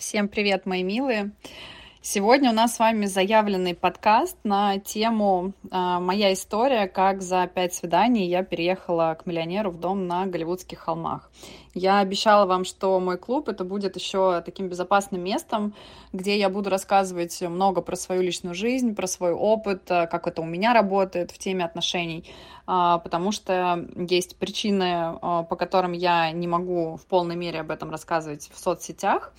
Всем привет, мои милые! Сегодня у нас с вами заявленный подкаст на тему э, «Моя история, как за пять свиданий я переехала к миллионеру в дом на Голливудских холмах». Я обещала вам, что мой клуб это будет еще таким безопасным местом, где я буду рассказывать много про свою личную жизнь, про свой опыт, э, как это у меня работает в теме отношений, э, потому что есть причины, по которым я не могу в полной мере об этом рассказывать в соцсетях.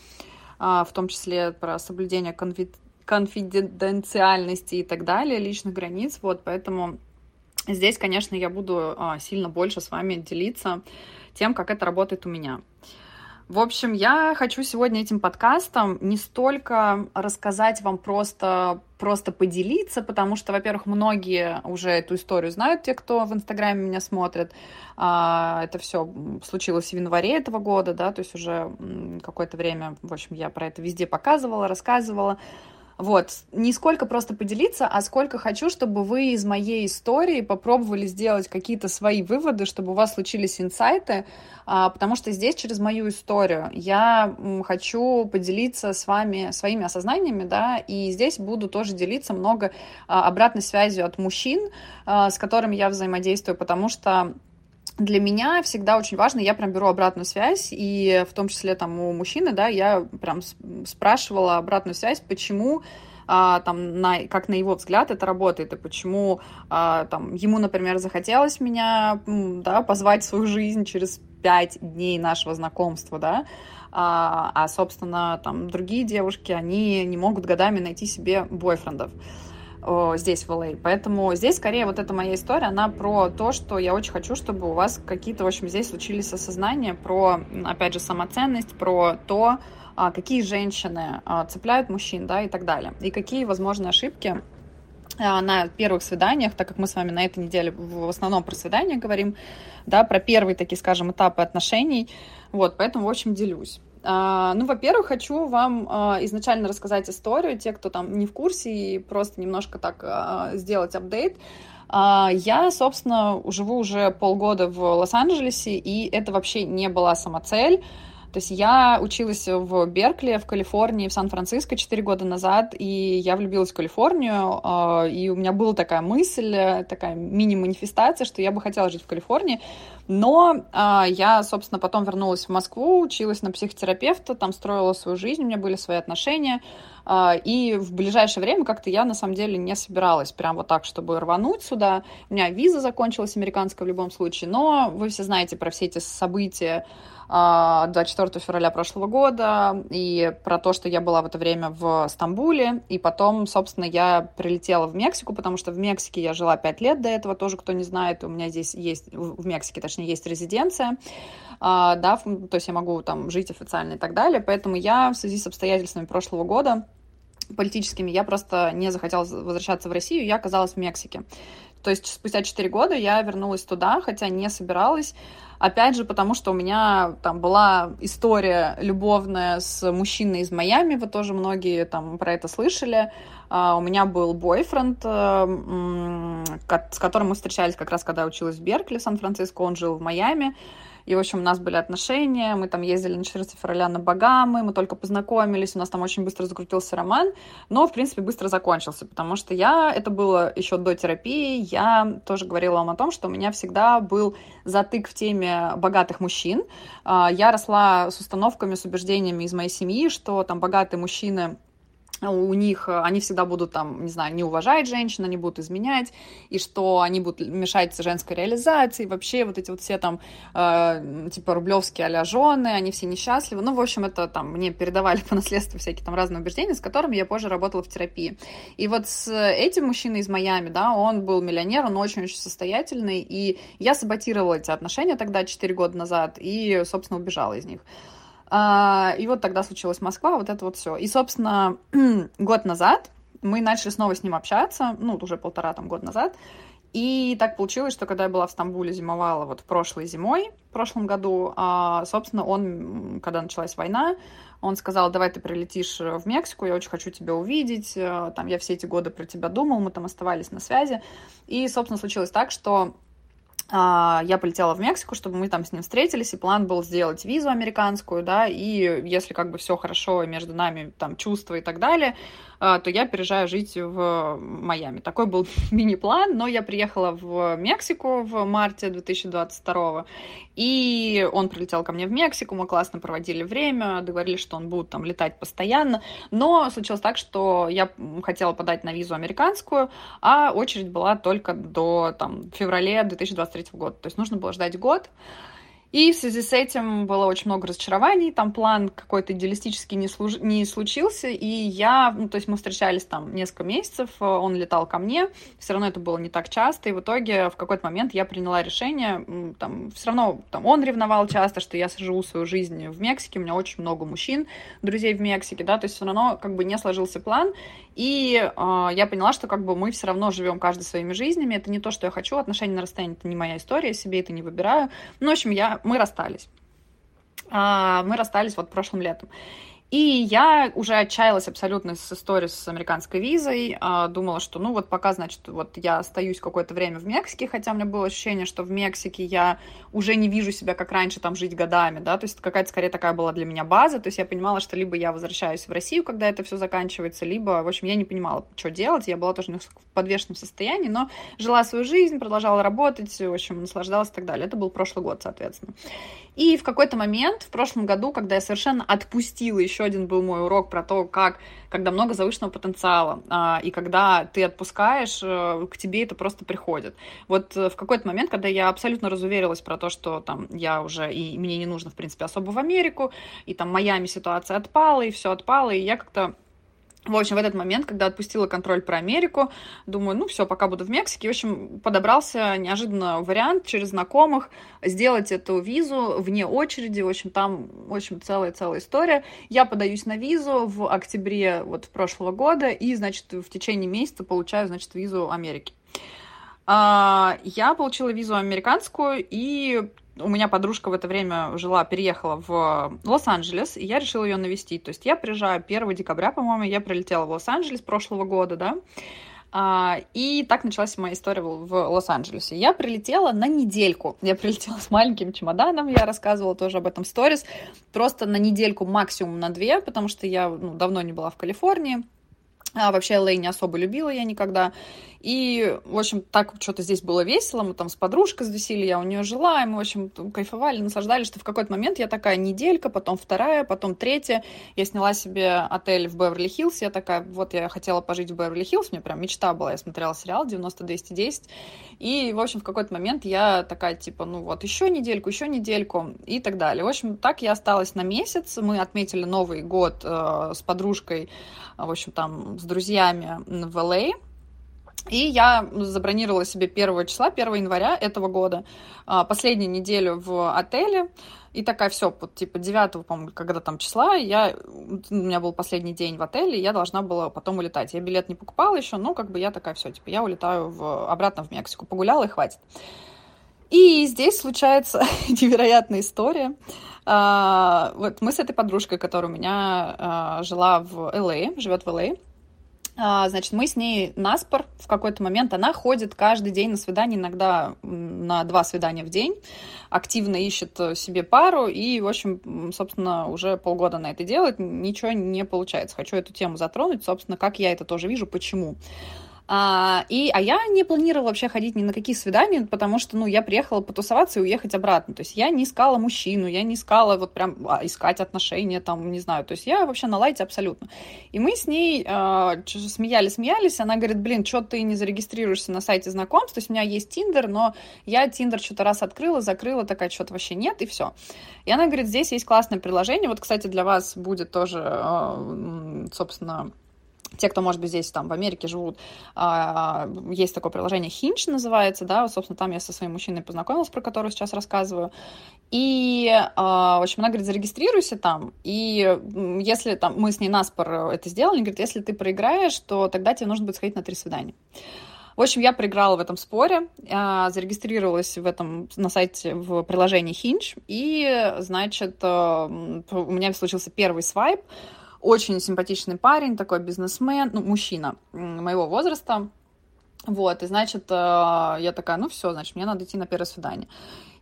А, в том числе про соблюдение конфиденциальности и так далее, личных границ. Вот, поэтому здесь, конечно, я буду а, сильно больше с вами делиться тем, как это работает у меня. В общем, я хочу сегодня этим подкастом не столько рассказать вам просто, просто поделиться, потому что, во-первых, многие уже эту историю знают, те, кто в Инстаграме меня смотрит. А, это все случилось в январе этого года, да, то есть уже какое-то время, в общем, я про это везде показывала, рассказывала. Вот, не сколько просто поделиться, а сколько хочу, чтобы вы из моей истории попробовали сделать какие-то свои выводы, чтобы у вас случились инсайты, а, потому что здесь через мою историю я хочу поделиться с вами своими осознаниями, да, и здесь буду тоже делиться много а, обратной связью от мужчин, а, с которыми я взаимодействую, потому что для меня всегда очень важно, я прям беру обратную связь, и в том числе там у мужчины, да, я прям спрашивала обратную связь, почему а, там, на, как на его взгляд это работает, и почему а, там, ему, например, захотелось меня да, позвать в свою жизнь через пять дней нашего знакомства, да, а, а, собственно, там, другие девушки, они не могут годами найти себе бойфрендов здесь, в LA. Поэтому здесь, скорее, вот эта моя история, она про то, что я очень хочу, чтобы у вас какие-то, в общем, здесь случились осознания про, опять же, самоценность, про то, а, какие женщины а, цепляют мужчин, да, и так далее. И какие возможные ошибки а, на первых свиданиях, так как мы с вами на этой неделе в основном про свидания говорим, да, про первые такие, скажем, этапы отношений. Вот, поэтому, в общем, делюсь. А, ну, во-первых, хочу вам а, изначально рассказать историю, те, кто там не в курсе, и просто немножко так а, сделать апдейт. Я, собственно, живу уже полгода в Лос-Анджелесе, и это вообще не была самоцель. То есть я училась в Беркли, в Калифорнии, в Сан-Франциско 4 года назад, и я влюбилась в Калифорнию, и у меня была такая мысль, такая мини-манифестация, что я бы хотела жить в Калифорнии, но а, я, собственно, потом вернулась в Москву, училась на психотерапевта, там строила свою жизнь, у меня были свои отношения, а, и в ближайшее время как-то я на самом деле не собиралась прям вот так, чтобы рвануть сюда. У меня виза закончилась американская в любом случае, но вы все знаете про все эти события, 24 а, февраля прошлого года, и про то, что я была в это время в Стамбуле, и потом, собственно, я прилетела в Мексику, потому что в Мексике я жила 5 лет до этого, тоже кто не знает, у меня здесь есть, в Мексике, точнее, есть резиденция, а, да, то есть я могу там жить официально и так далее, поэтому я в связи с обстоятельствами прошлого года политическими, я просто не захотела возвращаться в Россию, я оказалась в Мексике. То есть спустя 4 года я вернулась туда, хотя не собиралась. Опять же, потому что у меня там была история любовная с мужчиной из Майами, вы тоже многие там про это слышали. Uh, у меня был бойфренд, uh, с которым мы встречались как раз, когда училась в Беркли, в Сан-Франциско, он жил в Майами. И, в общем, у нас были отношения, мы там ездили на 14 февраля на Багамы, мы только познакомились, у нас там очень быстро закрутился роман, но, в принципе, быстро закончился, потому что я, это было еще до терапии, я тоже говорила вам о том, что у меня всегда был затык в теме богатых мужчин. А, я росла с установками, с убеждениями из моей семьи, что там богатые мужчины у них, э, они всегда будут там, не знаю, не уважать женщин, они будут изменять, и что они будут мешать женской реализации, вообще вот эти вот все там, э, типа, рублевские а жены, они все несчастливы, ну, в общем, это там мне передавали по наследству всякие там разные убеждения, с которыми я позже работала в терапии. И вот с этим мужчиной из Майами, да, он был миллионер, он очень-очень состоятельный, и я саботировала эти отношения тогда, 4 года назад, и, собственно, убежала из них. А, и вот тогда случилась Москва, вот это вот все. И, собственно, год назад мы начали снова с ним общаться, ну, уже полтора там год назад. И так получилось, что когда я была в Стамбуле, зимовала вот прошлой зимой, в прошлом году, а, собственно, он, когда началась война, он сказал, давай ты прилетишь в Мексику, я очень хочу тебя увидеть, э, там, я все эти годы про тебя думал, мы там оставались на связи. И, собственно, случилось так, что я полетела в Мексику, чтобы мы там с ним встретились, и план был сделать визу американскую, да, и если как бы все хорошо между нами, там, чувства и так далее, а, то я переезжаю жить в Майами. Такой был мини-план, но я приехала в Мексику в марте 2022 и он прилетел ко мне в Мексику, мы классно проводили время, договорились, что он будет там летать постоянно, но случилось так, что я хотела подать на визу американскую, а очередь была только до там, февраля 2023 года, то есть нужно было ждать год, и в связи с этим было очень много разочарований, там план какой-то идеалистический не, служ... не случился, и я, ну, то есть мы встречались там несколько месяцев, он летал ко мне, все равно это было не так часто, и в итоге в какой-то момент я приняла решение, там, все равно там, он ревновал часто, что я живу свою жизнь в Мексике, у меня очень много мужчин, друзей в Мексике, да, то есть все равно как бы не сложился план, и э, я поняла, что как бы мы все равно живем каждый своими жизнями. Это не то, что я хочу. Отношения на расстоянии это не моя история, себе это не выбираю. Ну, в общем, я, мы расстались. Э, мы расстались вот прошлым летом. И я уже отчаялась абсолютно с историей с американской визой, а, думала, что, ну, вот пока, значит, вот я остаюсь какое-то время в Мексике, хотя у меня было ощущение, что в Мексике я уже не вижу себя, как раньше, там, жить годами, да, то есть какая-то, скорее, такая была для меня база, то есть я понимала, что либо я возвращаюсь в Россию, когда это все заканчивается, либо, в общем, я не понимала, что делать, я была тоже в подвешенном состоянии, но жила свою жизнь, продолжала работать, в общем, наслаждалась и так далее. Это был прошлый год, соответственно. И в какой-то момент, в прошлом году, когда я совершенно отпустила, еще один был мой урок про то, как, когда много завышенного потенциала, а, и когда ты отпускаешь, а, к тебе это просто приходит. Вот э, в какой-то момент, когда я абсолютно разуверилась про то, что там я уже, и мне не нужно, в принципе, особо в Америку, и там Майами ситуация отпала, и все отпало, и я как-то в общем, в этот момент, когда отпустила контроль про Америку, думаю, ну все, пока буду в Мексике. В общем, подобрался неожиданно вариант через знакомых сделать эту визу вне очереди. В общем, там, в общем, целая-целая история. Я подаюсь на визу в октябре вот прошлого года и, значит, в течение месяца получаю, значит, визу Америки. А, я получила визу американскую, и у меня подружка в это время жила, переехала в Лос-Анджелес, и я решила ее навестить. То есть я приезжаю 1 декабря, по-моему, я прилетела в Лос-Анджелес прошлого года, да, а, и так началась моя история в Лос-Анджелесе. Я прилетела на недельку. Я прилетела с маленьким чемоданом, я рассказывала тоже об этом сторис. Просто на недельку, максимум на две, потому что я ну, давно не была в Калифорнии. А вообще Лей не особо любила я никогда. И, в общем, так что-то здесь было весело, мы там с подружкой затусили, я у нее жила, и мы, в общем, кайфовали, наслаждались, что в какой-то момент я такая неделька, потом вторая, потом третья, я сняла себе отель в Беверли-Хиллз, я такая, вот я хотела пожить в Беверли-Хиллз, мне прям мечта была, я смотрела сериал 90-210, и, в общем, в какой-то момент я такая, типа, ну вот, еще недельку, еще недельку, и так далее. В общем, так я осталась на месяц, мы отметили Новый год э, с подружкой, в общем, там, с друзьями в Л.А., и я забронировала себе 1 числа, 1 января этого года, а, последнюю неделю в отеле. И такая, все, вот, типа 9, по-моему, когда там числа, я, у меня был последний день в отеле, я должна была потом улетать. Я билет не покупала еще, но как бы я такая, все, типа, я улетаю в, обратно в Мексику. Погуляла и хватит. И здесь случается невероятная история. А, вот мы с этой подружкой, которая у меня а, жила в Л.А., живет в Л.А., значит, мы с ней наспор в какой-то момент, она ходит каждый день на свидание, иногда на два свидания в день, активно ищет себе пару, и, в общем, собственно, уже полгода на это делает, ничего не получается. Хочу эту тему затронуть, собственно, как я это тоже вижу, почему. А, и, а я не планировала вообще ходить ни на какие свидания, потому что, ну, я приехала потусоваться и уехать обратно. То есть я не искала мужчину, я не искала вот прям а, искать отношения, там, не знаю. То есть я вообще на лайте абсолютно. И мы с ней а, смеялись-смеялись. Она говорит, блин, что ты не зарегистрируешься на сайте знакомств? То есть у меня есть Тиндер, но я Тиндер что-то раз открыла, закрыла, такая, что-то вообще нет, и все. И она говорит, здесь есть классное приложение. Вот, кстати, для вас будет тоже, а, собственно, те, кто, может быть, здесь там в Америке живут, а, есть такое приложение Hinge называется, да, вот, собственно, там я со своим мужчиной познакомилась, про которого сейчас рассказываю. И, а, в общем, она говорит, зарегистрируйся там, и если там мы с ней наспор это сделали, говорит, если ты проиграешь, то тогда тебе нужно будет сходить на три свидания. В общем, я проиграла в этом споре, а, зарегистрировалась в этом на сайте в приложении Hinge, и, значит, у меня случился первый свайп, очень симпатичный парень, такой бизнесмен, ну, мужчина моего возраста. Вот, и значит, я такая, ну все, значит, мне надо идти на первое свидание.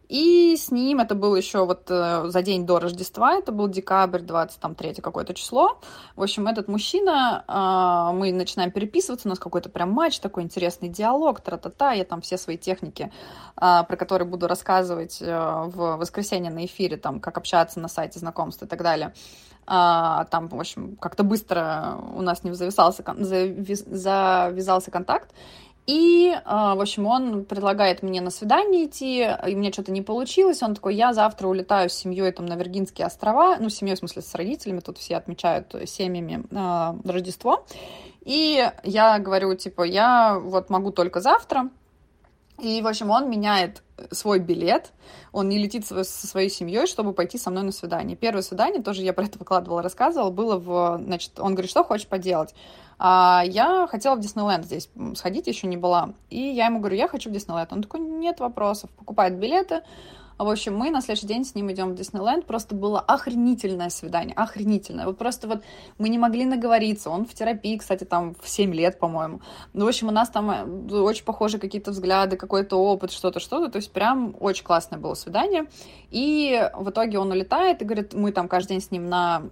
И с ним, это было еще вот э, за день до Рождества, это был декабрь, 23 какое-то число. В общем, этот мужчина, э, мы начинаем переписываться, у нас какой-то прям матч, такой интересный диалог, тра-та-та, я там все свои техники, э, про которые буду рассказывать э, в воскресенье на эфире, там, как общаться на сайте знакомств и так далее. Uh, там, в общем, как-то быстро у нас не завязался, завязался контакт, и, а, в общем, он предлагает мне на свидание идти, и мне что-то не получилось. Он такой, я завтра улетаю с семьей там на Виргинские острова, ну, с семьей, в смысле, с родителями, тут все отмечают семьями э, Рождество. И я говорю, типа, я вот могу только завтра. И, в общем, он меняет свой билет, он не летит со своей семьей, чтобы пойти со мной на свидание. Первое свидание, тоже я про это выкладывала, рассказывала, было в, значит, он говорит, что хочешь поделать? А я хотела в Диснейленд здесь сходить, еще не была. И я ему говорю, я хочу в Диснейленд. Он такой, нет вопросов, покупает билеты. В общем, мы на следующий день с ним идем в Диснейленд. Просто было охренительное свидание, охренительное. Вот просто вот мы не могли наговориться. Он в терапии, кстати, там в 7 лет, по-моему. Ну, в общем, у нас там э, очень похожи какие-то взгляды, какой-то опыт, что-то, что-то. То есть прям очень классное было свидание. И в итоге он улетает и говорит, мы там каждый день с ним на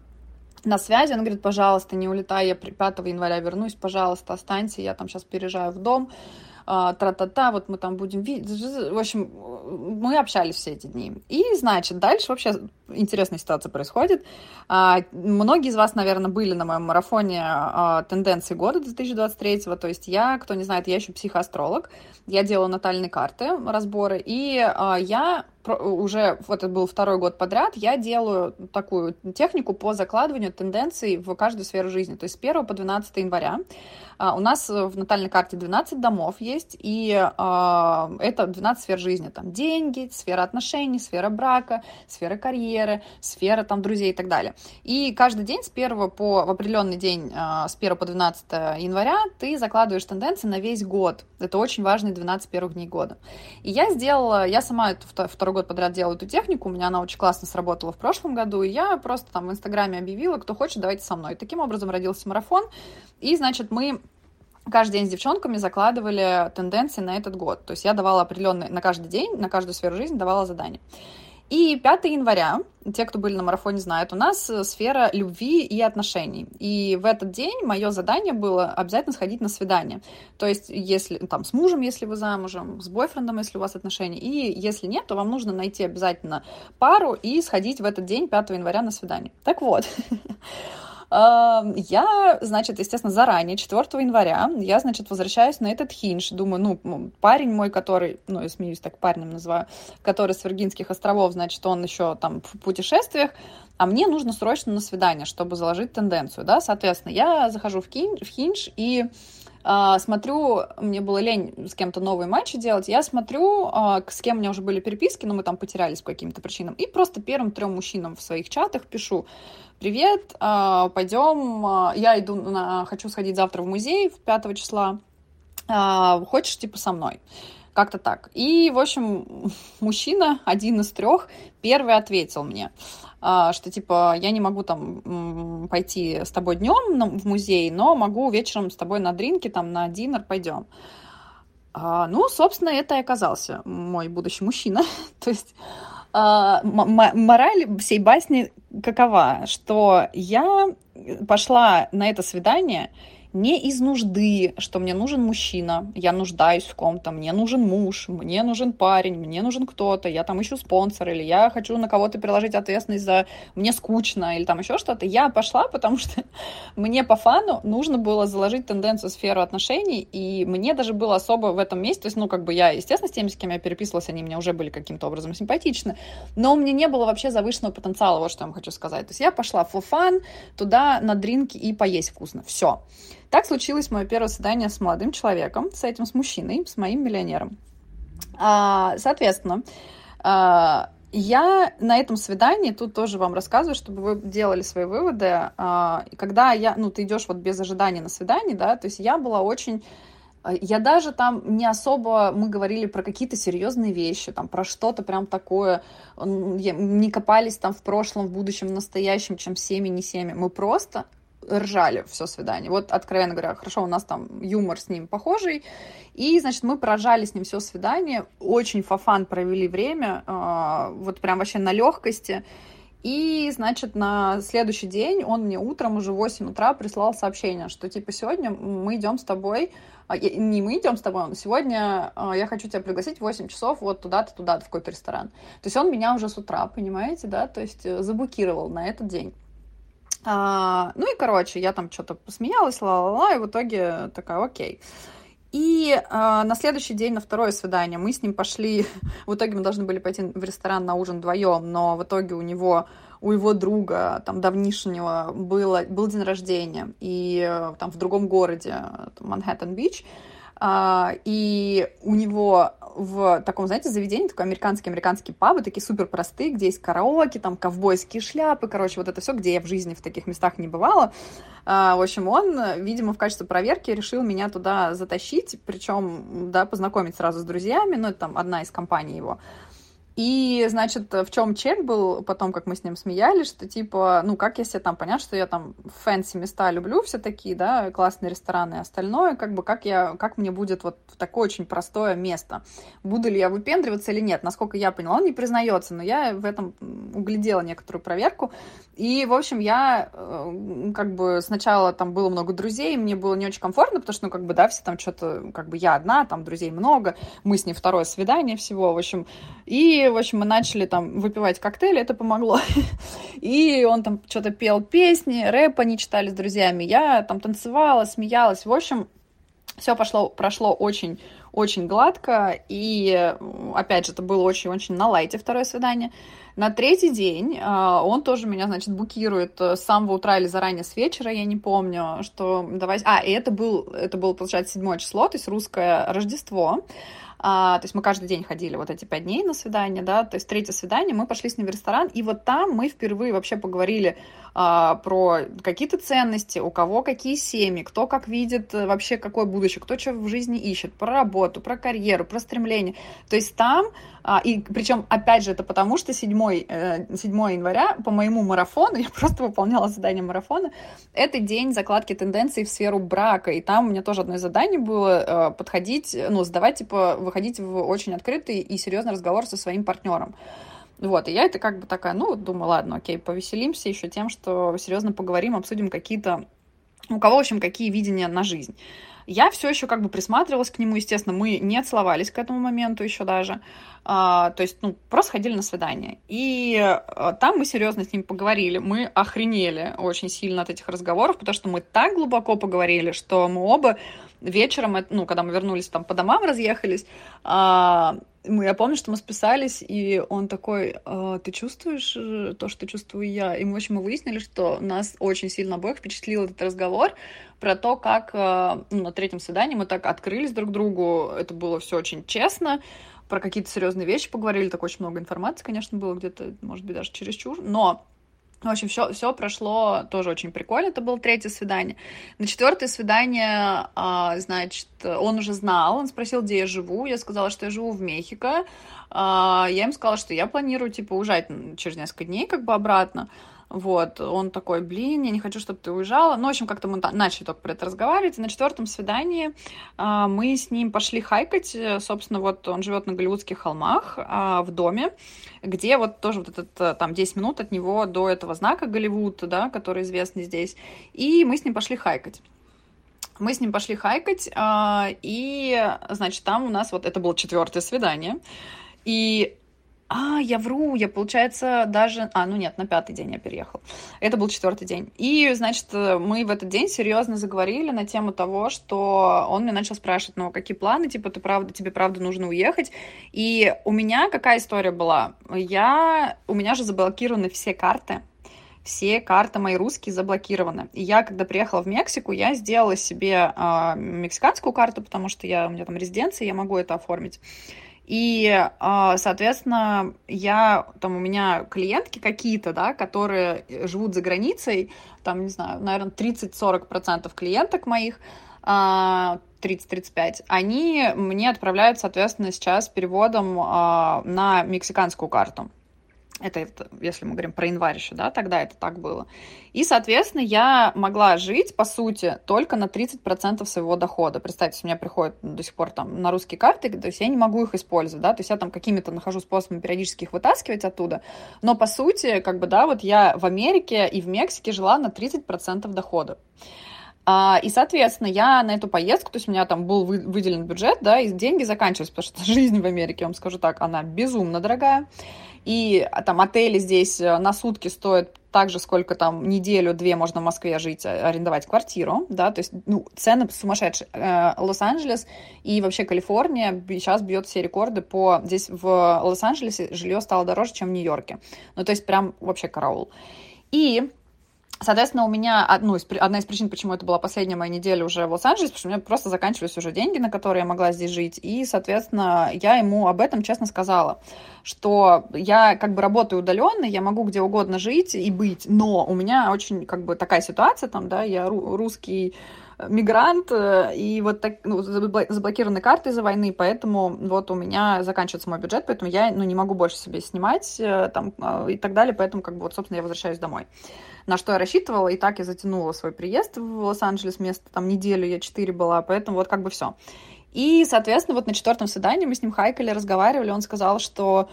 на связи, он говорит, пожалуйста, не улетай, я 5 января вернусь, пожалуйста, останься, я там сейчас переезжаю в дом, тра-та-та, вот мы там будем видеть. В общем, мы общались все эти дни. И, значит, дальше вообще интересная ситуация происходит. А, многие из вас, наверное, были на моем марафоне а, тенденции года 2023. То есть я, кто не знает, я еще психоастролог. Я делаю натальные карты, разборы. И я уже, вот это был второй год подряд, я делаю такую технику по закладыванию тенденций в каждую сферу жизни. То есть с 1 по 12 января а, у нас в натальной карте 12 домов есть, и а, это 12 сфер жизни. Там деньги, сфера отношений, сфера брака, сфера карьеры, сфера там друзей и так далее. И каждый день с 1 по в определенный день, а, с 1 по 12 января ты закладываешь тенденции на весь год. Это очень важные 12 первых дней года. И я сделала, я сама это второй год подряд делаю эту технику, у меня она очень классно сработала в прошлом году, и я просто там в Инстаграме объявила, кто хочет, давайте со мной. И таким образом родился марафон, и, значит, мы каждый день с девчонками закладывали тенденции на этот год. То есть я давала определенные, на каждый день, на каждую сферу жизни давала задание. И 5 января, те, кто были на марафоне, знают, у нас э, сфера любви и отношений. И в этот день мое задание было обязательно сходить на свидание. То есть, если там с мужем, если вы замужем, с бойфрендом, если у вас отношения. И если нет, то вам нужно найти обязательно пару и сходить в этот день, 5 января, на свидание. Так вот, Я, значит, естественно, заранее, 4 января, я, значит, возвращаюсь на этот хинж. Думаю, ну, парень мой, который, ну, я смеюсь, так парнем называю, который с Виргинских островов, значит, он еще там в путешествиях, а мне нужно срочно на свидание, чтобы заложить тенденцию, да, соответственно, я захожу в, кин, в хинж и Uh, смотрю, мне было лень с кем-то новые матчи делать, я смотрю, uh, с кем у меня уже были переписки, но мы там потерялись по каким-то причинам, и просто первым трем мужчинам в своих чатах пишу, привет, а, пойдем, а, я иду, на, хочу сходить завтра в музей в 5 числа, а, хочешь, типа, со мной? Как-то так. И, в общем, мужчина, один из трех, первый ответил мне, что, типа, я не могу там пойти с тобой днем в музей, но могу вечером с тобой на дринке, там, на динер пойдем. Ну, собственно, это и оказался мой будущий мужчина. То есть а, мораль всей басни какова? Что я пошла на это свидание не из нужды, что мне нужен мужчина, я нуждаюсь в ком-то, мне нужен муж, мне нужен парень, мне нужен кто-то, я там ищу спонсора, или я хочу на кого-то переложить ответственность за мне скучно, или там еще что-то. Я пошла, потому что мне по фану нужно было заложить тенденцию сферу отношений, и мне даже было особо в этом месте, то есть, ну, как бы я, естественно, с теми, с кем я переписывалась, они мне уже были каким-то образом симпатичны, но у меня не было вообще завышенного потенциала, вот что я вам хочу сказать. То есть я пошла в фан туда на дринки и поесть вкусно. Все. Так случилось мое первое свидание с молодым человеком, с этим, с мужчиной, с моим миллионером. А, соответственно, а, я на этом свидании, тут тоже вам рассказываю, чтобы вы делали свои выводы. А, когда я, ну, ты идешь вот без ожидания на свидание, да, то есть я была очень я даже там не особо, мы говорили про какие-то серьезные вещи, там про что-то прям такое, не копались там в прошлом, в будущем, в настоящем, чем семьи, не семьи. Мы просто ржали все свидание. Вот, откровенно говоря, хорошо, у нас там юмор с ним похожий, и, значит, мы прожали с ним все свидание, очень фафан провели время, э, вот прям вообще на легкости, и, значит, на следующий день он мне утром уже в 8 утра прислал сообщение, что, типа, сегодня мы идем с тобой, а, не мы идем с тобой, но сегодня а, я хочу тебя пригласить в 8 часов вот туда-то, туда-то, в какой-то ресторан. То есть он меня уже с утра, понимаете, да, то есть э, заблокировал на этот день. А, ну и, короче, я там что-то посмеялась, ла-ла-ла, и в итоге такая, окей. И э, на следующий день, на второе свидание, мы с ним пошли. В итоге мы должны были пойти в ресторан на ужин вдвоем, но в итоге у него, у его друга, там, давнишнего, было, был день рождения, и э, там в другом городе, Манхэттен-Бич, и у него в таком, знаете, заведении, такой американские пабы, такие супер простые, где есть караоке, там ковбойские шляпы, короче, вот это все, где я в жизни в таких местах не бывала. А, в общем, он, видимо, в качестве проверки решил меня туда затащить, причем, да, познакомить сразу с друзьями, ну, это там одна из компаний его. И, значит, в чем чек был, потом, как мы с ним смеялись, что, типа, ну, как я себе там, понятно, что я там fancy места люблю все такие, да, классные рестораны и остальное, как бы, как я, как мне будет вот такое очень простое место. Буду ли я выпендриваться или нет? Насколько я поняла, он не признается, но я в этом углядела некоторую проверку. И, в общем, я, э, как бы, сначала там было много друзей, мне было не очень комфортно, потому что, ну, как бы, да, все там что-то, как бы, я одна, там друзей много, мы с ним второе свидание всего, в общем, и в общем, мы начали там выпивать коктейли, это помогло. И он там что-то пел песни, рэп они читали с друзьями. Я там танцевала, смеялась. В общем, все пошло, прошло очень, очень гладко. И, опять же, это было очень-очень на лайте второе свидание. На третий день э, он тоже меня, значит, букирует с самого утра или заранее с вечера, я не помню, что давай... А, и это был, это было, получается, седьмое число, то есть русское Рождество. А, то есть мы каждый день ходили вот эти пять дней на свидание, да, то есть третье свидание, мы пошли с ним в ресторан, и вот там мы впервые вообще поговорили а, про какие-то ценности, у кого какие семьи, кто как видит э, вообще какое будущее, кто что в жизни ищет, про работу, про карьеру, про стремление. То есть там, а, и причем, опять же, это потому, что 7, 7 э, января по моему марафону, я просто выполняла задание марафона, это день закладки тенденций в сферу брака, и там у меня тоже одно из заданий было э, подходить, ну, сдавать, типа, выходить в очень открытый и серьезный разговор со своим партнером. Вот, и я это как бы такая, ну, думаю, ладно, окей, повеселимся еще тем, что серьезно поговорим, обсудим какие-то, у кого, в общем, какие видения на жизнь. Я все еще как бы присматривалась к нему, естественно, мы не целовались к этому моменту еще даже. А, то есть, ну, просто ходили на свидание. И а, там мы серьезно с ним поговорили. Мы охренели очень сильно от этих разговоров, потому что мы так глубоко поговорили, что мы оба вечером, ну, когда мы вернулись там по домам, разъехались, а, мы, я помню, что мы списались, и он такой, а, ты чувствуешь э, то, что чувствую я? И мы, в общем, мы выяснили, что нас очень сильно обоих впечатлил этот разговор про то, как э, ну, на третьем свидании мы так открылись друг другу, это было все очень честно, про какие-то серьезные вещи поговорили, так очень много информации, конечно, было где-то, может быть, даже чересчур, но в общем, все, все прошло тоже очень прикольно. Это было третье свидание. На четвертое свидание, а, значит, он уже знал, он спросил, где я живу. Я сказала, что я живу в Мехико. А, я им сказала, что я планирую, типа, уезжать через несколько дней, как бы обратно. Вот, он такой, блин, я не хочу, чтобы ты уезжала. Ну, в общем, как-то мы начали только про это разговаривать. И на четвертом свидании а, мы с ним пошли хайкать. Собственно, вот он живет на Голливудских холмах а, в доме, где вот тоже вот этот, э, там, 10 минут от него до этого знака Голливуд, да, который известный здесь. И мы с ним пошли хайкать. Мы с ним пошли хайкать, а, и, значит, там у нас вот это было четвертое свидание. И а, я вру, я, получается, даже... А, ну нет, на пятый день я переехал. Это был четвертый день. И, значит, мы в этот день серьезно заговорили на тему того, что он мне начал спрашивать, ну, какие планы, типа, ты правда, тебе правда нужно уехать? И у меня какая история была? Я... У меня же заблокированы все карты, все карты мои русские заблокированы. И я, когда приехала в Мексику, я сделала себе э, мексиканскую карту, потому что я, у меня там резиденция, я могу это оформить. И, а, соответственно, я, там у меня клиентки какие-то, да, которые живут за границей, там, не знаю, наверное, 30-40% клиенток моих, 30-35, а, они мне отправляют, соответственно, сейчас переводом а, на мексиканскую карту. Это, если мы говорим про январь еще, да, тогда это так было. И, соответственно, я могла жить, по сути, только на 30% своего дохода. Представьте, у меня приходят до сих пор там на русские карты, то есть я не могу их использовать, да, то есть я там какими-то нахожу способами периодически их вытаскивать оттуда, но, по сути, как бы, да, вот я в Америке и в Мексике жила на 30% дохода. А, и, соответственно, я на эту поездку, то есть у меня там был выделен бюджет, да, и деньги заканчивались, потому что жизнь в Америке, я вам скажу так, она безумно дорогая. И а, там отели здесь э, на сутки стоят так же, сколько там неделю-две можно в Москве жить, э, арендовать квартиру, да, то есть, ну, цены сумасшедшие. Э, Лос-Анджелес и вообще Калифорния сейчас бьет все рекорды по... Здесь в Лос-Анджелесе жилье стало дороже, чем в Нью-Йорке. Ну, то есть прям вообще караул. И Соответственно, у меня ну, одна из причин, почему это была последняя моя неделя уже в Лос-Анджелесе, потому что у меня просто заканчивались уже деньги, на которые я могла здесь жить. И, соответственно, я ему об этом честно сказала, что я как бы работаю удаленно, я могу где угодно жить и быть, но у меня очень как бы такая ситуация там, да, я русский мигрант, э, и вот так, ну, заблокированы карты из-за войны, поэтому вот у меня заканчивается мой бюджет, поэтому я, ну, не могу больше себе снимать э, там э, и так далее, поэтому как бы вот, собственно, я возвращаюсь домой. На что я рассчитывала, и так я затянула свой приезд в Лос-Анджелес, вместо там неделю я четыре была, поэтому вот как бы все. И, соответственно, вот на четвертом свидании мы с ним хайкали, разговаривали, он сказал, что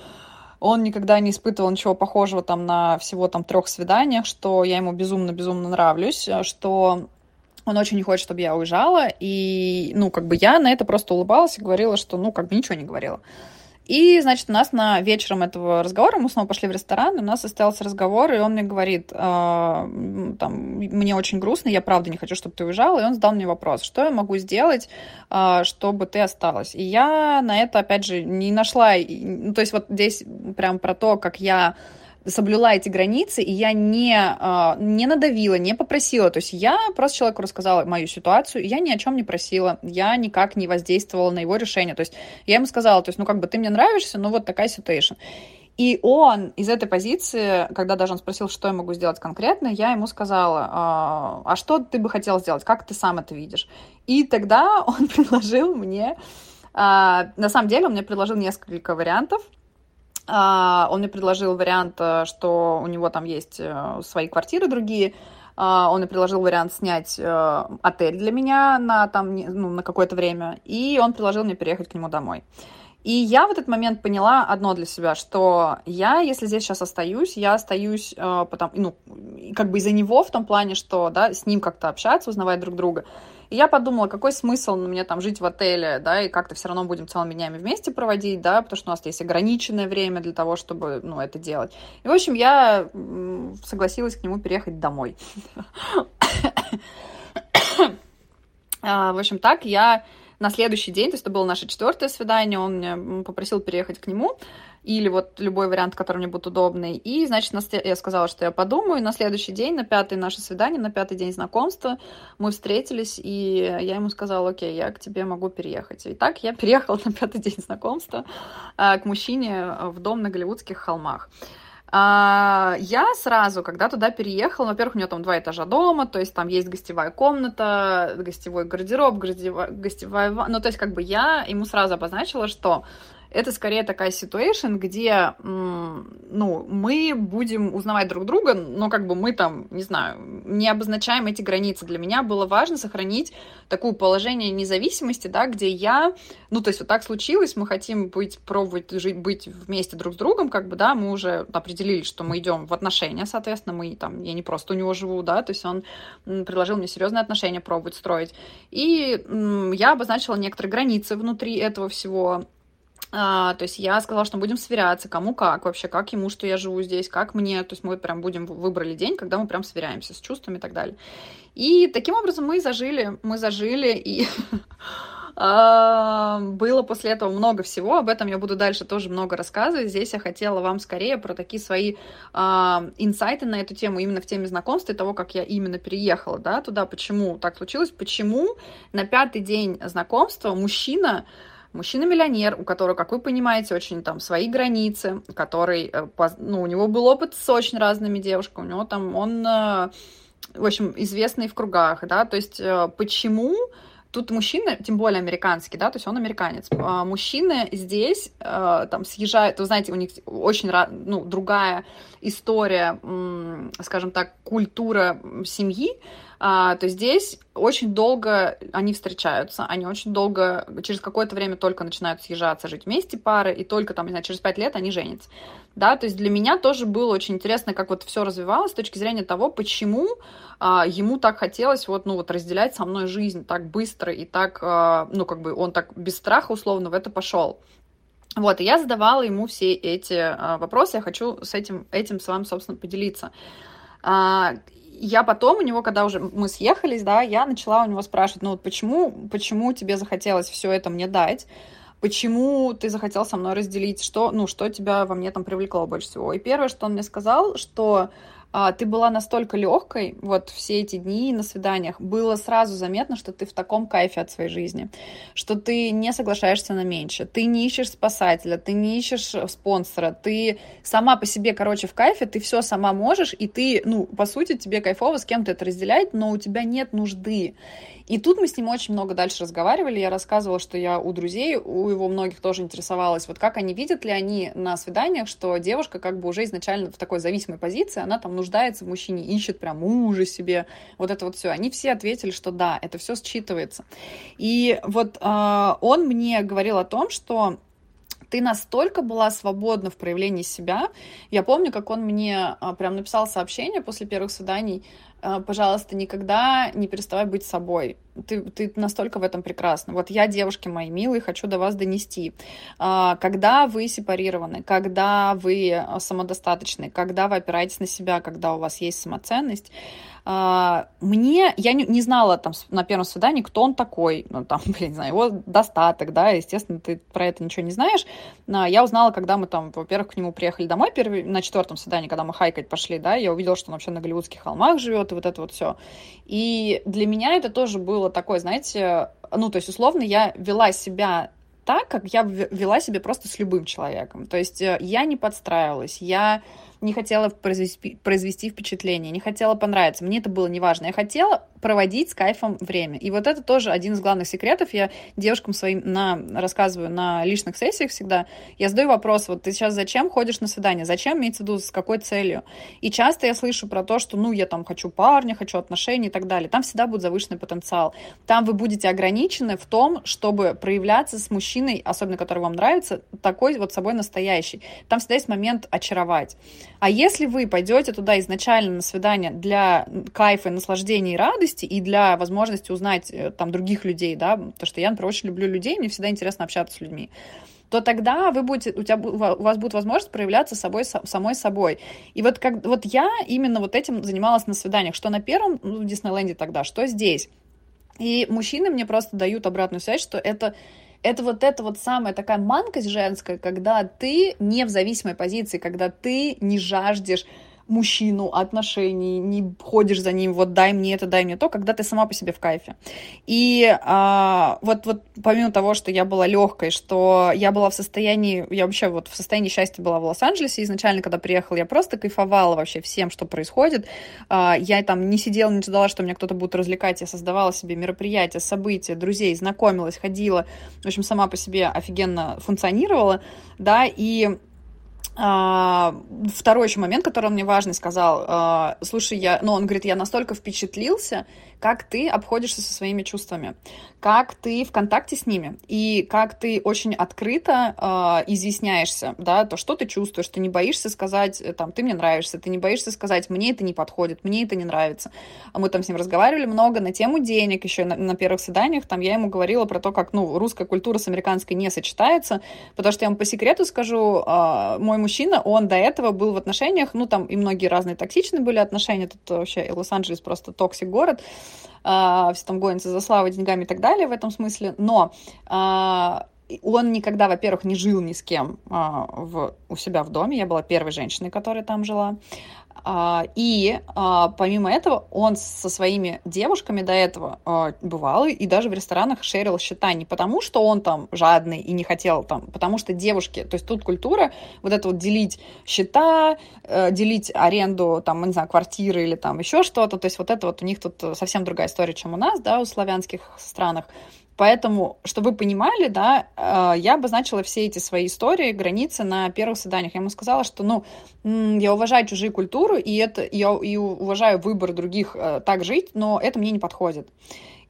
он никогда не испытывал ничего похожего там на всего там трех свиданиях, что я ему безумно-безумно нравлюсь, что он очень не хочет, чтобы я уезжала, и, ну, как бы я на это просто улыбалась и говорила, что, ну, как бы ничего не говорила. И, значит, у нас на вечером этого разговора, мы снова пошли в ресторан, у нас состоялся разговор, и он мне говорит, э, там, мне очень грустно, я правда не хочу, чтобы ты уезжала, и он задал мне вопрос, что я могу сделать, э, чтобы ты осталась. И я на это, опять же, не нашла, ну, то есть вот здесь прям про то, как я соблюла эти границы, и я не, а, не надавила, не попросила. То есть я просто человеку рассказала мою ситуацию, я ни о чем не просила, я никак не воздействовала на его решение. То есть я ему сказала, то есть, ну, как бы ты мне нравишься, ну, вот такая ситуация. И он из этой позиции, когда даже он спросил, что я могу сделать конкретно, я ему сказала, а, а что ты бы хотел сделать, как ты сам это видишь? И тогда он предложил мне, а, на самом деле он мне предложил несколько вариантов, он мне предложил вариант, э, что у него там есть э, свои квартиры другие. А, он мне предложил вариант снять э, отель для меня на, там, ну, на какое-то время. И он предложил мне переехать к нему домой. И я в этот момент поняла одно для себя, что я, если здесь сейчас остаюсь, я остаюсь, э, потом, ну, как бы из-за него в том плане, что, да, с ним как-то общаться, узнавать друг друга. И я подумала, какой смысл мне там жить в отеле, да, и как-то все равно будем целыми днями вместе проводить, да, потому что у нас есть ограниченное время для того, чтобы, ну, это делать. И, в общем, я согласилась к нему переехать домой. А, в общем, так я на следующий день, то есть это было наше четвертое свидание, он меня попросил переехать к нему, или вот любой вариант, который мне будет удобный. И, значит, я сказала, что я подумаю, и на следующий день, на пятое наше свидание, на пятый день знакомства, мы встретились, и я ему сказала, окей, я к тебе могу переехать. И так я переехала на пятый день знакомства а, к мужчине в дом на Голливудских холмах. А, я сразу, когда туда переехала, во-первых, у меня там два этажа дома, то есть там есть гостевая комната, гостевой гардероб, гостевая. Ну, то есть как бы я ему сразу обозначила, что это скорее такая ситуация, где, ну, мы будем узнавать друг друга, но как бы мы там, не знаю, не обозначаем эти границы. Для меня было важно сохранить такое положение независимости, да, где я, ну, то есть вот так случилось, мы хотим быть, пробовать жить, быть вместе друг с другом, как бы, да, мы уже определили, что мы идем в отношения, соответственно, мы там, я не просто у него живу, да, то есть он предложил мне серьезные отношения пробовать строить. И я обозначила некоторые границы внутри этого всего, а, то есть я сказала, что мы будем сверяться, кому как вообще, как ему, что я живу здесь, как мне. То есть мы прям будем выбрали день, когда мы прям сверяемся с чувствами и так далее. И таким образом мы зажили, мы зажили, и а, было после этого много всего. Об этом я буду дальше тоже много рассказывать. Здесь я хотела вам скорее про такие свои а, инсайты на эту тему, именно в теме знакомства и того, как я именно переехала да, туда, почему так случилось, почему на пятый день знакомства мужчина Мужчина-миллионер, у которого, как вы понимаете, очень там свои границы, который, э, ну, у него был опыт с очень разными девушками, у него там, он, э, в общем, известный в кругах, да, то есть э, почему тут мужчины, тем более американский, да, то есть он американец, а мужчины здесь там съезжают, вы знаете, у них очень, ну, другая история, скажем так, культура семьи, то здесь очень долго они встречаются, они очень долго, через какое-то время только начинают съезжаться, жить вместе пары, и только там, не знаю, через пять лет они женятся. Да, то есть для меня тоже было очень интересно, как вот все развивалось с точки зрения того, почему а, ему так хотелось вот, ну, вот разделять со мной жизнь так быстро и так, а, ну, как бы он так без страха условно в это пошел. Вот, и я задавала ему все эти а, вопросы, я хочу с этим, этим с вами, собственно, поделиться. А, я потом у него, когда уже мы съехались, да, я начала у него спрашивать, ну вот почему, почему тебе захотелось все это мне дать, почему ты захотел со мной разделить, что, ну, что тебя во мне там привлекло больше всего. И первое, что он мне сказал, что а, ты была настолько легкой, вот все эти дни на свиданиях, было сразу заметно, что ты в таком кайфе от своей жизни, что ты не соглашаешься на меньше, ты не ищешь спасателя, ты не ищешь спонсора, ты сама по себе, короче, в кайфе, ты все сама можешь, и ты, ну, по сути, тебе кайфово с кем-то это разделять, но у тебя нет нужды. И тут мы с ним очень много дальше разговаривали. Я рассказывала, что я у друзей, у его многих тоже интересовалась, вот как они видят ли они на свиданиях, что девушка как бы уже изначально в такой зависимой позиции, она там нуждается в мужчине, ищет прям мужа себе, вот это вот все. Они все ответили, что да, это все считывается. И вот э, он мне говорил о том, что ты настолько была свободна в проявлении себя. Я помню, как он мне а, прям написал сообщение после первых свиданий. А, пожалуйста, никогда не переставай быть собой. Ты, ты настолько в этом прекрасна. Вот я, девушки мои милые, хочу до вас донести. А, когда вы сепарированы, когда вы самодостаточны, когда вы опираетесь на себя, когда у вас есть самоценность, мне, я не, не знала там на первом свидании, кто он такой, ну, там, блин, не знаю, его достаток, да, естественно, ты про это ничего не знаешь. Я узнала, когда мы там, во-первых, к нему приехали домой первый, на четвертом свидании, когда мы хайкать пошли, да, я увидела, что он вообще на Голливудских холмах живет, и вот это вот все. И для меня это тоже было такое, знаете, ну, то есть, условно, я вела себя так, как я вела себя просто с любым человеком. То есть э, я не подстраивалась, я не хотела произвести, произвести впечатление, не хотела понравиться. Мне это было неважно. Я хотела проводить с кайфом время. И вот это тоже один из главных секретов. Я девушкам своим на, рассказываю на личных сессиях всегда. Я задаю вопрос, вот ты сейчас зачем ходишь на свидание? Зачем, имеется в виду, с какой целью? И часто я слышу про то, что, ну, я там хочу парня, хочу отношений и так далее. Там всегда будет завышенный потенциал. Там вы будете ограничены в том, чтобы проявляться с мужчиной, особенно который вам нравится, такой вот собой настоящий. Там всегда есть момент очаровать. А если вы пойдете туда изначально на свидание для кайфа, наслаждения и радости, и для возможности узнать э, там других людей, да, потому что я, например, очень люблю людей, мне всегда интересно общаться с людьми, то тогда вы будете, у, тебя, у вас будет возможность проявляться собой, самой собой. И вот, как, вот я именно вот этим занималась на свиданиях, что на первом, ну, в Диснейленде тогда, что здесь. И мужчины мне просто дают обратную связь, что это это вот эта вот самая такая манкость женская, когда ты не в зависимой позиции, когда ты не жаждешь мужчину, отношений, не ходишь за ним, вот дай мне это, дай мне то, когда ты сама по себе в кайфе. И а, вот, вот помимо того, что я была легкой, что я была в состоянии, я вообще вот в состоянии счастья была в Лос-Анджелесе, изначально, когда приехала, я просто кайфовала вообще всем, что происходит. А, я там не сидела, не ждала, что меня кто-то будет развлекать, я создавала себе мероприятия, события, друзей, знакомилась, ходила, в общем, сама по себе офигенно функционировала, да, и второй еще момент, который он мне важный сказал, а, слушай, я, ну, он говорит, я настолько впечатлился, как ты обходишься со своими чувствами, как ты в контакте с ними, и как ты очень открыто э, изъясняешься, да, то, что ты чувствуешь, ты не боишься сказать, э, там, ты мне нравишься, ты не боишься сказать, мне это не подходит, мне это не нравится. А мы там с ним разговаривали много на тему денег, еще на, на первых свиданиях, там я ему говорила про то, как, ну, русская культура с американской не сочетается, потому что я вам по секрету скажу, э, мой мужчина, он до этого был в отношениях, ну, там и многие разные токсичные были отношения, тут вообще Лос-Анджелес просто toxic город, а, все там гонятся за славой, деньгами и так далее в этом смысле, но а, он никогда, во-первых, не жил ни с кем а, в, у себя в доме. Я была первой женщиной, которая там жила. А, и а, помимо этого он со своими девушками до этого а, бывал и даже в ресторанах шерил счета не потому, что он там жадный и не хотел там, потому что девушки, то есть тут культура вот это вот делить счета, э, делить аренду там, не знаю, квартиры или там еще что-то, то есть вот это вот у них тут совсем другая история, чем у нас, да, у славянских странах. Поэтому, чтобы вы понимали, да, э, я обозначила все эти свои истории, границы на первых свиданиях. Я ему сказала, что, ну, я уважаю чужие культуры, и это я и уважаю выбор других э, так жить, но это мне не подходит.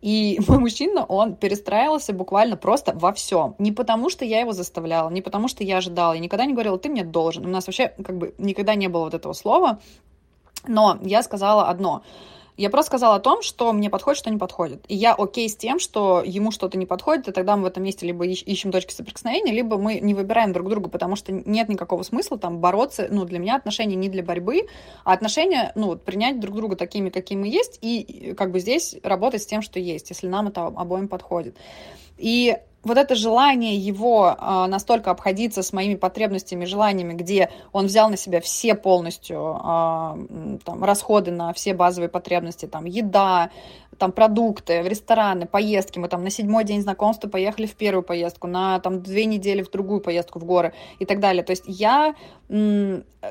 И мой мужчина, он перестраивался буквально просто во всем. Не потому, что я его заставляла, не потому, что я ожидала. Я никогда не говорила, ты мне должен. У нас вообще как бы никогда не было вот этого слова. Но я сказала одно – я просто сказала о том, что мне подходит, что не подходит. И я окей с тем, что ему что-то не подходит, и тогда мы в этом месте либо ищем точки соприкосновения, либо мы не выбираем друг друга, потому что нет никакого смысла там бороться. Ну, для меня отношения не для борьбы, а отношения, ну, вот, принять друг друга такими, какими мы есть, и как бы здесь работать с тем, что есть, если нам это обоим подходит. И вот это желание его э, настолько обходиться с моими потребностями, желаниями, где он взял на себя все полностью э, там, расходы на все базовые потребности, там, еда, там, продукты, рестораны, поездки. Мы там на седьмой день знакомства поехали в первую поездку, на там две недели в другую поездку в горы и так далее. То есть я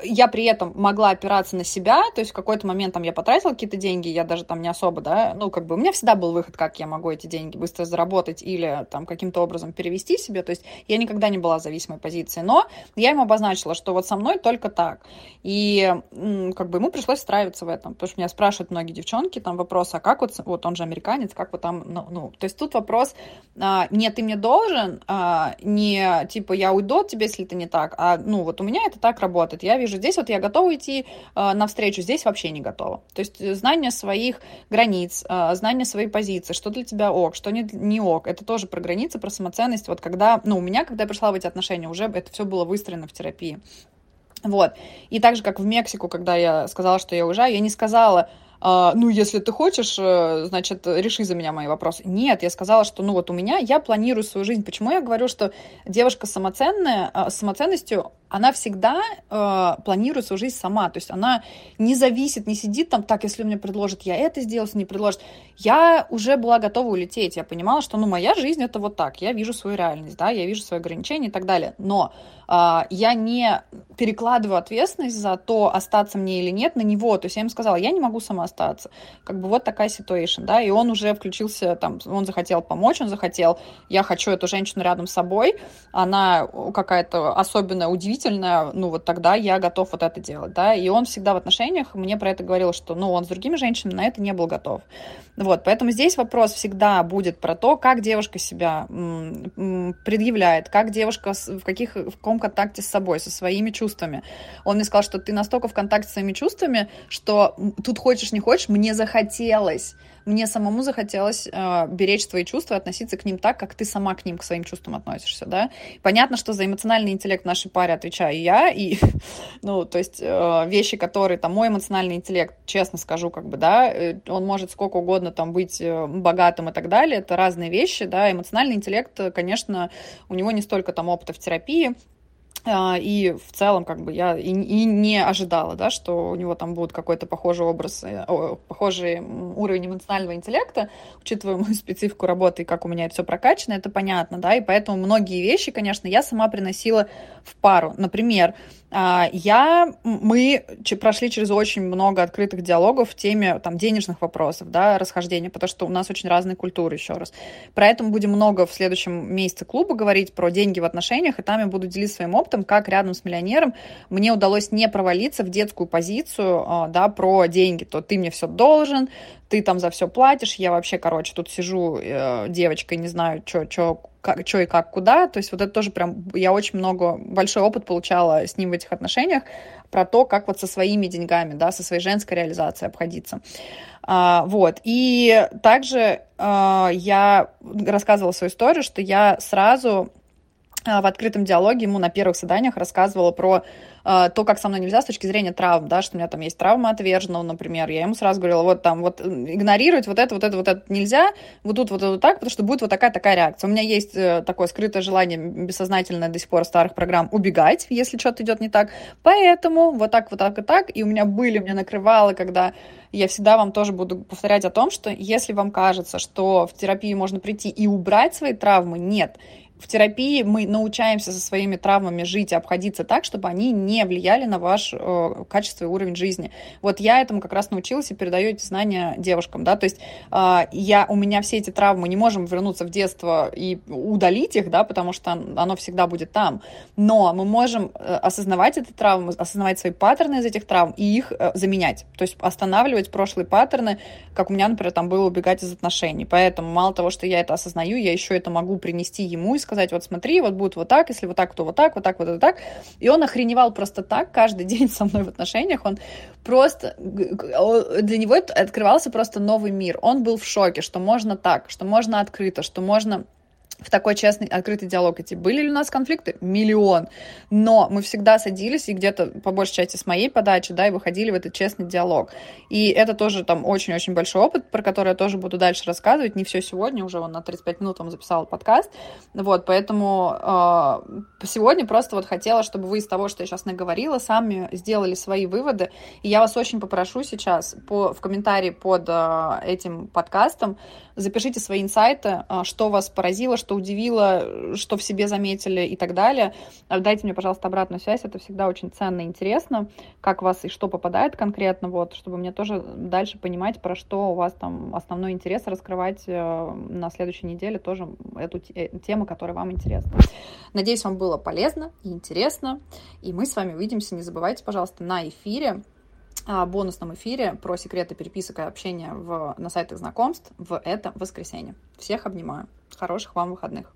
я при этом могла опираться на себя, то есть в какой-то момент там я потратила какие-то деньги, я даже там не особо, да, ну, как бы у меня всегда был выход, как я могу эти деньги быстро заработать или там каким-то образом перевести себе, то есть я никогда не была в зависимой позиции, но я ему обозначила, что вот со мной только так, и как бы ему пришлось встраиваться в этом, потому что меня спрашивают многие девчонки, там вопрос, а как вот, вот он же американец, как вот там, ну, ну то есть тут вопрос, а, нет, ты мне должен, а, не типа я уйду от тебя, если это не так, а ну вот у меня это так работает. Я вижу, здесь вот я готова идти э, навстречу, здесь вообще не готова. То есть знание своих границ, э, знание своей позиции, что для тебя ок, что не, не ок, это тоже про границы, про самоценность. Вот когда, ну, у меня, когда я пришла в эти отношения, уже это все было выстроено в терапии. Вот. И так же, как в Мексику, когда я сказала, что я уезжаю, я не сказала, ну, если ты хочешь, э, значит, реши за меня мои вопросы. Нет, я сказала, что, ну, вот у меня, я планирую свою жизнь. Почему я говорю, что девушка самоценная, а, с самоценностью, она всегда э, планирует свою жизнь сама, то есть она не зависит, не сидит там, так, если мне предложат, я это сделаю, если не предложат. Я уже была готова улететь, я понимала, что, ну, моя жизнь это вот так, я вижу свою реальность, да, я вижу свои ограничения и так далее, но я не перекладываю ответственность за то, остаться мне или нет, на него, то есть я ему сказала, я не могу сама остаться, как бы вот такая ситуация, да, и он уже включился, там, он захотел помочь, он захотел, я хочу эту женщину рядом с собой, она какая-то особенная, удивительная, ну вот тогда я готов вот это делать, да, и он всегда в отношениях мне про это говорил, что, ну, он с другими женщинами на это не был готов. Вот, поэтому здесь вопрос всегда будет про то, как девушка себя предъявляет, как девушка в, каких, в каком контакте с собой, со своими чувствами. Он мне сказал, что ты настолько в контакте с своими чувствами, что тут хочешь не хочешь, мне захотелось мне самому захотелось э, беречь твои чувства, относиться к ним так, как ты сама к ним, к своим чувствам относишься, да. Понятно, что за эмоциональный интеллект в нашей паре отвечаю я, и, ну, то есть э, вещи, которые, там, мой эмоциональный интеллект, честно скажу, как бы, да, э, он может сколько угодно там быть э, богатым и так далее, это разные вещи, да, эмоциональный интеллект, конечно, у него не столько там опыта в терапии, и в целом, как бы я и, и не ожидала, да, что у него там будет какой-то похожий образ, э, о, похожий уровень эмоционального интеллекта, учитывая мою специфику работы и как у меня это все прокачано, это понятно, да, и поэтому многие вещи, конечно, я сама приносила в пару. Например, а, я, мы прошли через очень много открытых диалогов в теме там, денежных вопросов, да, расхождения, потому что у нас очень разные культуры, еще раз. Про это мы будем много в следующем месяце клуба говорить, про деньги в отношениях, и там я буду делиться своим опытом, как рядом с миллионером мне удалось не провалиться в детскую позицию, а, да, про деньги, то ты мне все должен, ты там за все платишь, я вообще, короче, тут сижу э, девочкой, не знаю, что как, что и как, куда. То есть вот это тоже прям, я очень много, большой опыт получала с ним в этих отношениях про то, как вот со своими деньгами, да, со своей женской реализацией обходиться. А, вот. И также а, я рассказывала свою историю, что я сразу в открытом диалоге ему на первых заданиях рассказывала про э, то, как со мной нельзя с точки зрения травм, да, что у меня там есть травма отверженного, например. Я ему сразу говорила, вот там, вот игнорировать вот это, вот это, вот это нельзя, вот тут вот это вот так, потому что будет вот такая-такая реакция. У меня есть э, такое скрытое желание бессознательное до сих пор старых программ убегать, если что-то идет не так. Поэтому вот так, вот так и так. И у меня были, меня накрывало, когда я всегда вам тоже буду повторять о том, что если вам кажется, что в терапию можно прийти и убрать свои травмы, нет в терапии мы научаемся со своими травмами жить и обходиться так, чтобы они не влияли на ваш э, качество и уровень жизни. Вот я этому как раз научилась и передаю эти знания девушкам, да, то есть э, я, у меня все эти травмы, не можем вернуться в детство и удалить их, да, потому что оно всегда будет там, но мы можем э, осознавать эти травмы, осознавать свои паттерны из этих травм и их э, заменять, то есть останавливать прошлые паттерны, как у меня, например, там было убегать из отношений, поэтому мало того, что я это осознаю, я еще это могу принести ему и сказать, вот смотри, вот будет вот так, если вот так, то вот так, вот так, вот так. И он охреневал просто так каждый день со мной в отношениях. Он просто... Для него открывался просто новый мир. Он был в шоке, что можно так, что можно открыто, что можно в такой честный, открытый диалог идти. Были ли у нас конфликты? Миллион. Но мы всегда садились и где-то, по большей части, с моей подачи, да, и выходили в этот честный диалог. И это тоже там очень-очень большой опыт, про который я тоже буду дальше рассказывать. Не все сегодня, уже он на 35 минут вам записал подкаст. Вот, поэтому э, сегодня просто вот хотела, чтобы вы из того, что я сейчас наговорила, сами сделали свои выводы. И я вас очень попрошу сейчас по, в комментарии под э, этим подкастом запишите свои инсайты, э, что вас поразило, что удивило, что в себе заметили и так далее. А дайте мне, пожалуйста, обратную связь, это всегда очень ценно и интересно, как вас и что попадает конкретно, вот, чтобы мне тоже дальше понимать, про что у вас там основной интерес раскрывать э, на следующей неделе тоже эту э, тему, которая вам интересна. Надеюсь, вам было полезно и интересно, и мы с вами увидимся, не забывайте, пожалуйста, на эфире бонусном эфире про секреты переписок и общения в, на сайтах знакомств в это воскресенье. Всех обнимаю. Хороших вам выходных.